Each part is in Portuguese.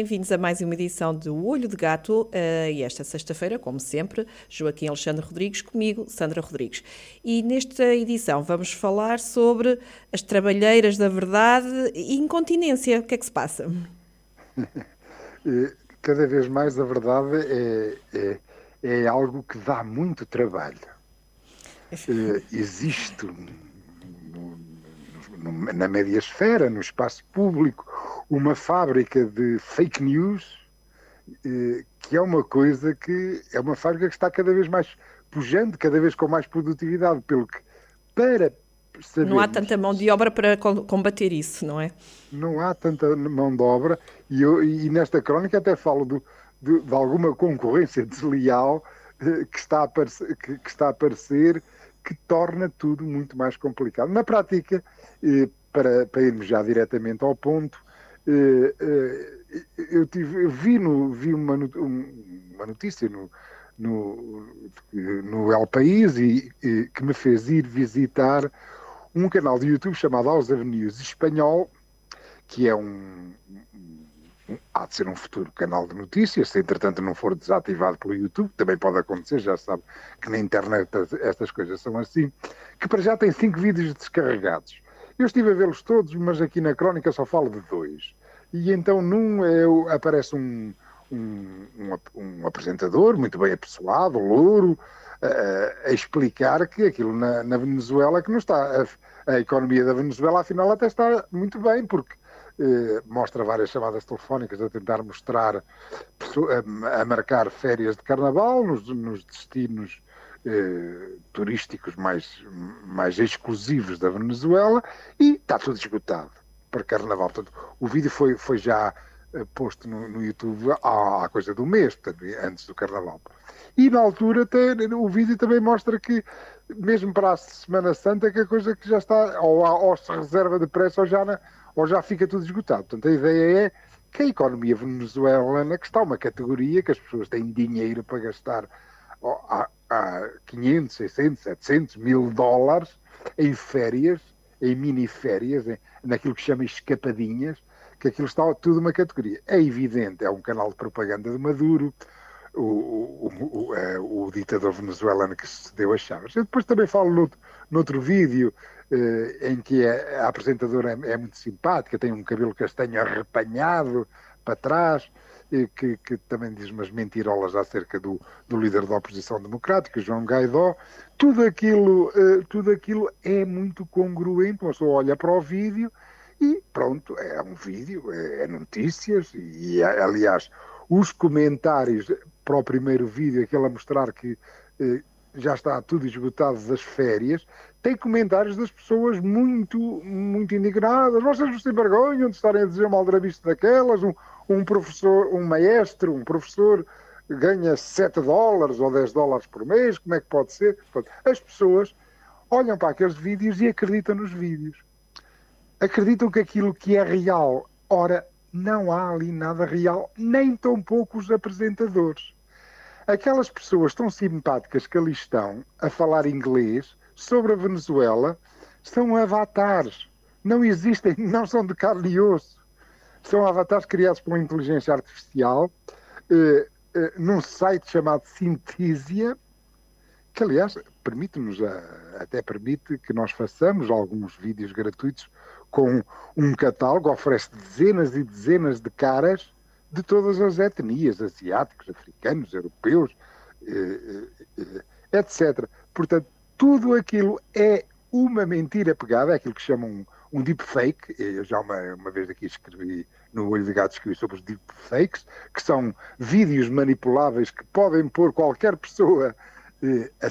Bem-vindos a mais uma edição do Olho de Gato uh, e esta sexta-feira, como sempre, Joaquim Alexandre Rodrigues, comigo, Sandra Rodrigues. E nesta edição vamos falar sobre as trabalheiras da verdade e incontinência. O que é que se passa? Cada vez mais a verdade é, é, é algo que dá muito trabalho. Uh, existe na mediasfera, no espaço público, uma fábrica de fake news, eh, que é uma coisa que é uma fábrica que está cada vez mais pujante, cada vez com mais produtividade, pelo que para Sabermos. Não há tanta mão de obra para combater isso, não é? Não há tanta mão de obra e, eu, e nesta crónica até falo do, de, de, alguma concorrência desleal eh, que, está a aparecer, que, que, está a aparecer que torna tudo muito mais complicado. Na prática, eh, para, para irmos já diretamente ao ponto, eu, tive, eu vi, no, vi uma, uma notícia no, no, no El País e, e, que me fez ir visitar um canal de YouTube chamado Aos Avenues Espanhol, que é um, um, há de ser um futuro canal de notícias, se entretanto não for desativado pelo YouTube, também pode acontecer, já sabe que na internet estas coisas são assim, que para já tem cinco vídeos descarregados. Eu estive a vê-los todos, mas aqui na crónica só falo de dois. E então num é, aparece um, um, um, um, apresentador muito bem apessoado, louro, uh, a explicar que aquilo na, na Venezuela que não está. A, a, economia da Venezuela, afinal, até está muito bem, porque uh, mostra várias chamadas telefónicas a tentar mostrar, a, a marcar férias de carnaval nos, nos destinos eh, turísticos mais, mais exclusivos da Venezuela e está tudo esgotado para Carnaval. Portanto, o vídeo foi, foi já eh, posto no, no YouTube há, há, coisa do mês, portanto, antes do Carnaval. E na altura até, o vídeo também mostra que, mesmo para a Semana Santa, que a coisa que já está, ou, ou se reserva depressa ou já, na, ou já fica tudo esgotado. Portanto, a ideia é que a economia venezuelana, que está uma categoria que as pessoas têm dinheiro para gastar há 500, 600, 700 mil dólares em férias, em mini férias, naquilo que chama escapadinhas, que aquilo está tudo uma categoria. É evidente, é um canal de propaganda de Maduro, o, o, o, é, o ditador venezuelano que se deu as chaves. Eu depois também falo noutro, noutro vídeo eh, em que a, a apresentadora é, é, muito simpática, tem um cabelo castanho arrepanhado para trás, que, que, também diz umas mentirolas acerca do, do líder da oposição democrática, João Gaidó. Tudo aquilo, uh, tudo aquilo é muito congruente. Uma pessoa olha para o vídeo e pronto, é um vídeo, é, é notícias. E, aliás, os comentários para o primeiro vídeo, aquele a mostrar que uh, já está tudo esgotado das férias, tem comentários das pessoas muito, muito indignadas. Vocês não se envergonham de estarem a dizer mal da vista daquelas, um, um professor, um maestro, um professor ganha 7 dólares ou 10 dólares por mês, como é que pode ser? As pessoas olham para aqueles vídeos e acreditam nos vídeos. Acreditam que aquilo que é real, ora, não há ali nada real, nem tão poucos apresentadores. Aquelas pessoas tão simpáticas que ali estão a falar inglês sobre a Venezuela são avatares. Não existem, não são de carne e osso são avatares criados pela inteligência artificial eh, eh, num site chamado Synthesia, que aliás permite-nos, até permite que nós façamos alguns vídeos gratuitos com um catálogo, oferece dezenas e dezenas de caras de todas as etnias, asiáticos, africanos, europeus, eh, eh, eh etc. Portanto, tudo aquilo é uma mentira pegada, é aquilo que chamam um deepfake. Eu já uma, uma vez aqui escrevi no Olho de Gato escrevi sobre os deepfakes, que são vídeos manipuláveis que podem pôr qualquer pessoa, eh, a,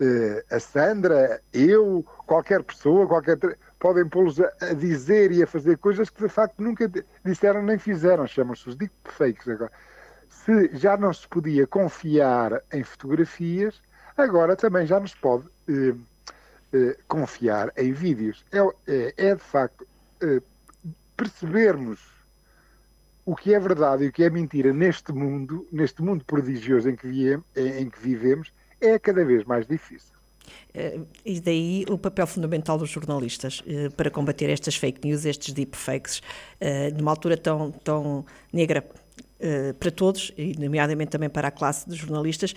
eh, a, Sandra, eu, qualquer pessoa, qualquer podem pô-los a, a, dizer e a fazer coisas que de facto nunca disseram nem fizeram, chamam-se os deepfakes agora. Se já não se podia confiar em fotografias, Agora também já nos pode eh, eh, confiar em vídeos. É, é, é de facto eh, percebermos o que é verdade e o que é mentira neste mundo, neste mundo prodigioso em que, viemos, em que vivemos, é cada vez mais difícil. Eh, e daí o papel fundamental dos jornalistas eh, para combater estas fake news, estes deepfakes, eh, numa altura tão, tão negra para todos, e nomeadamente também para a classe de jornalistas,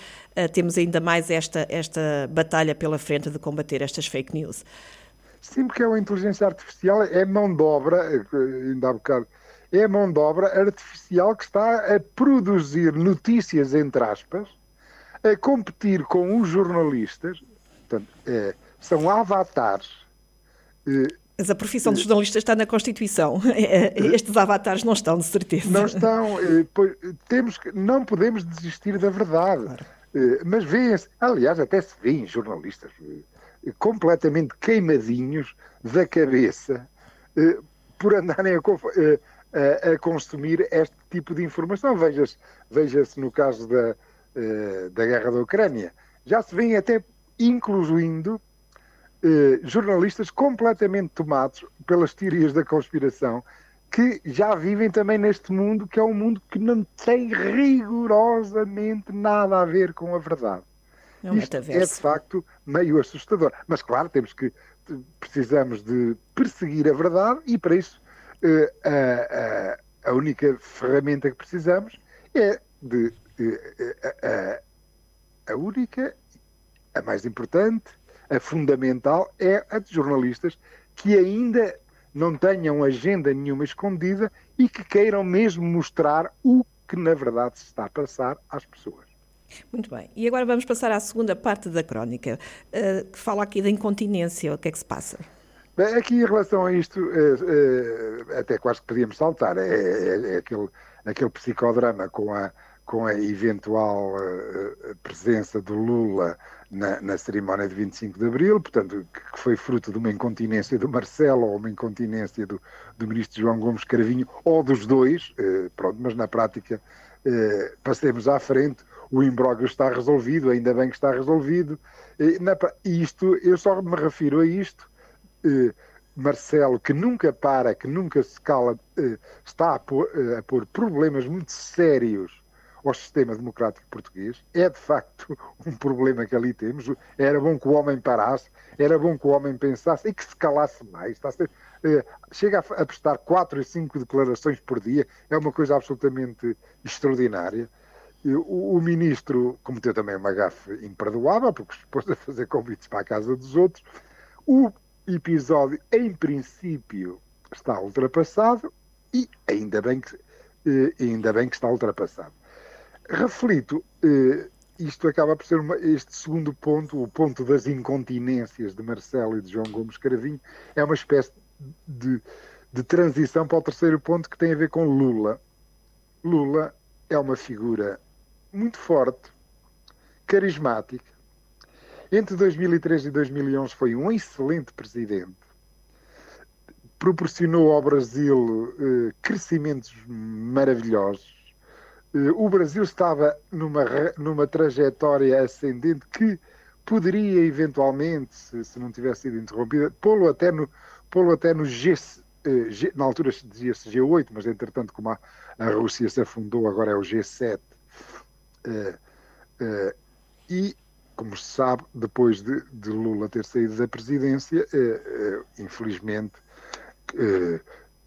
temos ainda mais esta, esta batalha pela frente de combater estas fake news. Sim, porque a inteligência artificial é mão de obra, ainda há bocado, é mão de obra artificial que está a produzir notícias, entre aspas, a competir com os jornalistas, Portanto, é, são avatares. Mas a profissão de jornalista está na Constituição. É, é, estes avatares não estão, de certeza. Não estão. Pois, temos que, não podemos desistir da verdade. Claro. Mas vêem-se, aliás, até se vêem jornalistas completamente queimadinhos da cabeça por andarem a, a, a consumir este tipo de informação. Veja-se veja no caso da, da guerra da Ucrânia. Já se vêem até incluindo eh, jornalistas completamente tomados pelas teorias da conspiração, que já vivem também neste mundo, que é um mundo que não tem rigorosamente nada a ver com a verdade. É um Isto é de facto meio assustador. Mas claro, temos que precisamos de perseguir a verdade e para isso eh, a, a, a, única ferramenta que precisamos é de eh, a, a única a mais importante, a fundamental, é a de jornalistas que ainda não tenham agenda nenhuma escondida e que queiram mesmo mostrar o que na verdade se está a passar às pessoas. Muito bem. E agora vamos passar à segunda parte da crónica, uh, que fala aqui da incontinência. O que é que se passa? Bem, aqui em relação a isto, uh, uh, até quase que podíamos saltar, é, é, é, aquele, aquele psicodrama com a, com a eventual presença do Lula na, na, cerimónia de 25 de Abril, portanto, que foi fruto de uma incontinência do Marcelo ou uma incontinência do, do ministro João Gomes Cravinho, ou dos dois, eh, pronto, mas na prática eh, passemos à frente, o imbróglio está resolvido, ainda bem que está resolvido, isto, eu só me refiro a isto, eh, Marcelo, que nunca para, que nunca se cala, eh, está a pôr, eh, a pôr problemas muito sérios ao sistema democrático português. É de facto um problema que ali temos. Era bom que o homem parasse, era bom que o homem pensasse e que se calasse mais. Está a ser, eh, chega a, a prestar quatro e cinco declarações por dia, é uma coisa absolutamente extraordinária. O, o, ministro cometeu também uma gafe imperdoável, porque se pôs a fazer convites para a casa dos outros. O episódio, em princípio, está ultrapassado e ainda bem que, eh, ainda bem que está ultrapassado reflito, eh, isto acaba por ser uma, este segundo ponto, o ponto das incontinências de Marcelo e de João Gomes Caravinho, é uma espécie de, de transição para o terceiro ponto que tem a ver com Lula. Lula é uma figura muito forte, carismática. Entre 2003 e 2011 foi um excelente presidente. Proporcionou ao Brasil eh, crescimentos maravilhosos o Brasil estava numa, numa trajetória ascendente que poderia eventualmente, se, se não tivesse sido interrompida, pô-lo até no, pô até no G, eh, G, na altura dizia-se G8, mas entretanto como a, a, Rússia se afundou, agora é o G7. Uh, uh, e, como se sabe, depois de, de, Lula ter saído da presidência, uh, infelizmente,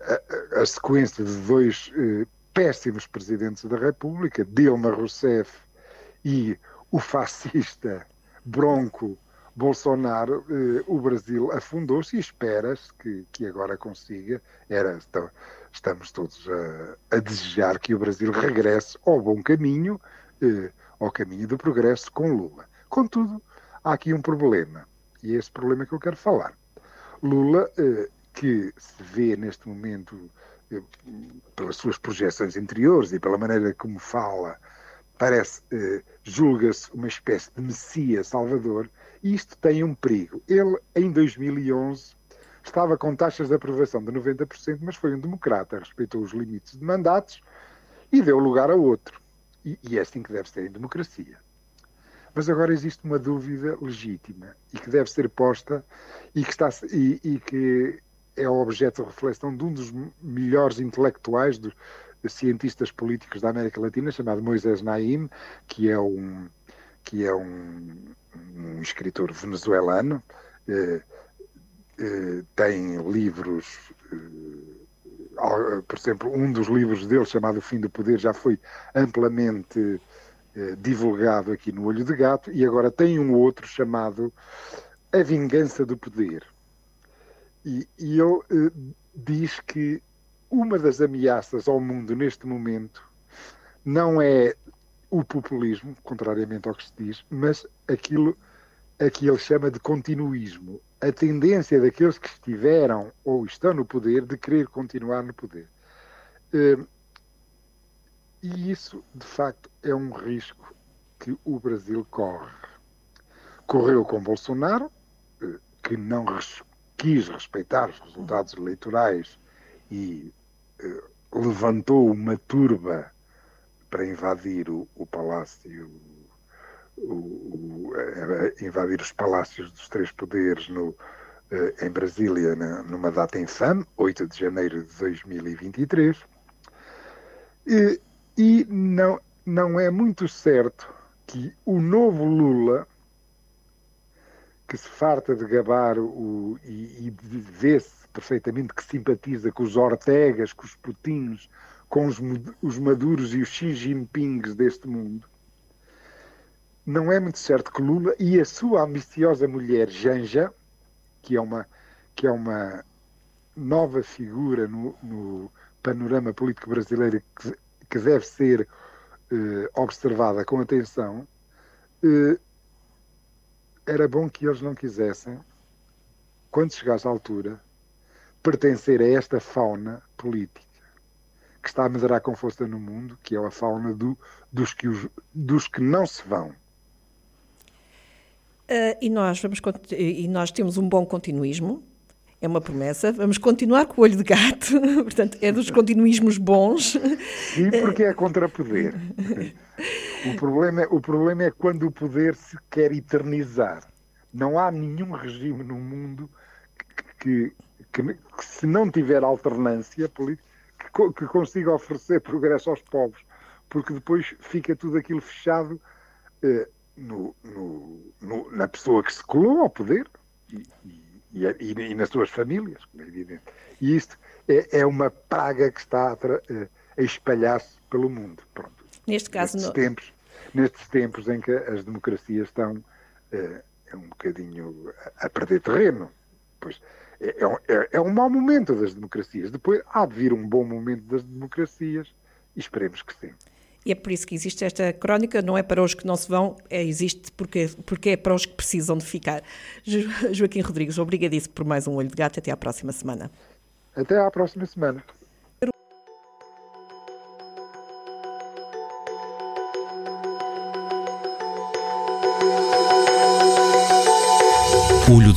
a, a, sequência de dois péssimos presidentes da República, Dilma Rousseff e o fascista Bronco Bolsonaro, eh, o Brasil afundou-se e espera-se que, que agora consiga. Era, estamos todos a, a, desejar que o Brasil regresse ao bom caminho, eh, ao caminho do progresso com Lula. Contudo, há aqui um problema, e é esse problema que eu quero falar. Lula, eh, que se vê neste momento pelas suas projeções interiores e pela maneira como fala, parece, eh, julga-se uma espécie de Messias Salvador, e isto tem um perigo. Ele, em 2011, estava com taxas de aprovação de 90%, mas foi um democrata, respeitou os limites de mandatos e deu lugar a outro. E, e é assim que deve ser em democracia. Mas agora existe uma dúvida legítima e que deve ser posta e que, está, e, e que é objeto de reflexão de um dos melhores intelectuais, dos cientistas políticos da América Latina, chamado Moisés Naim, que é um, que é um, um escritor venezuelano, eh, eh, tem livros, eh, por exemplo, um dos livros dele, chamado O Fim do Poder, já foi amplamente eh, divulgado aqui no Olho de Gato, e agora tem um outro chamado A Vingança do Poder. E, e ele eh, diz que uma das ameaças ao mundo neste momento não é o populismo, contrariamente ao que se diz, mas aquilo a que ele chama de continuismo, a tendência daqueles que estiveram ou estão no poder de querer continuar no poder. Hum, e isso, de facto, é um risco que o Brasil corre. Correu com Bolsonaro, eh, que não quis respeitar os resultados eleitorais e eh, levantou uma turba para invadir o, o palácio, o, o, eh, invadir os palácios dos três poderes no, eh, em Brasília numa data infame, 8 de janeiro de 2023. E, e não, não é muito certo que o novo Lula, que se farta de gabar o, e, e vê-se perfeitamente que simpatiza com os Ortegas, com os Putinos, com os, os Maduros e os Xi Jinpings deste mundo, não é muito certo que Lula e a sua ambiciosa mulher Janja, que é uma, que é uma nova figura no, no panorama político brasileiro que, que deve ser eh, observada com atenção, eh, era bom que eles não quisessem, quando chegasse à altura, pertencer a esta fauna política que está a medurar com força no mundo, que é a fauna do, dos, que os, dos que não se vão. Uh, e, nós vamos, e nós temos um bom continuismo, é uma promessa. Vamos continuar com o olho de gato, portanto, é dos continuismos bons. Sim, porque é contra poder. O problema, é, o problema é quando o poder se quer eternizar. Não há nenhum regime no mundo que, que, que se não tiver alternância política, que, que, consiga oferecer progresso aos povos, porque depois fica tudo aquilo fechado eh, no, no, no, na pessoa que se colou ao poder e, e, e, e nas suas famílias, como é evidente. E isto é, é uma praga que está a, eh, a espalhar-se pelo mundo. Pronto. Neste caso, nestes, no... tempos, nestes tempos em que as democracias estão é um bocadinho a, a perder terreno. Pois é, é, é, é, um mau momento das democracias. Depois há de vir um bom momento das democracias e esperemos que sim. E é por isso que existe esta crónica, não é para os que não se vão, é, existe porque, porque é para os que precisam de ficar. Jo, Joaquim Rodrigues, obrigadíssimo por mais um Olho de Gato. Até à próxima semana. Até à próxima semana.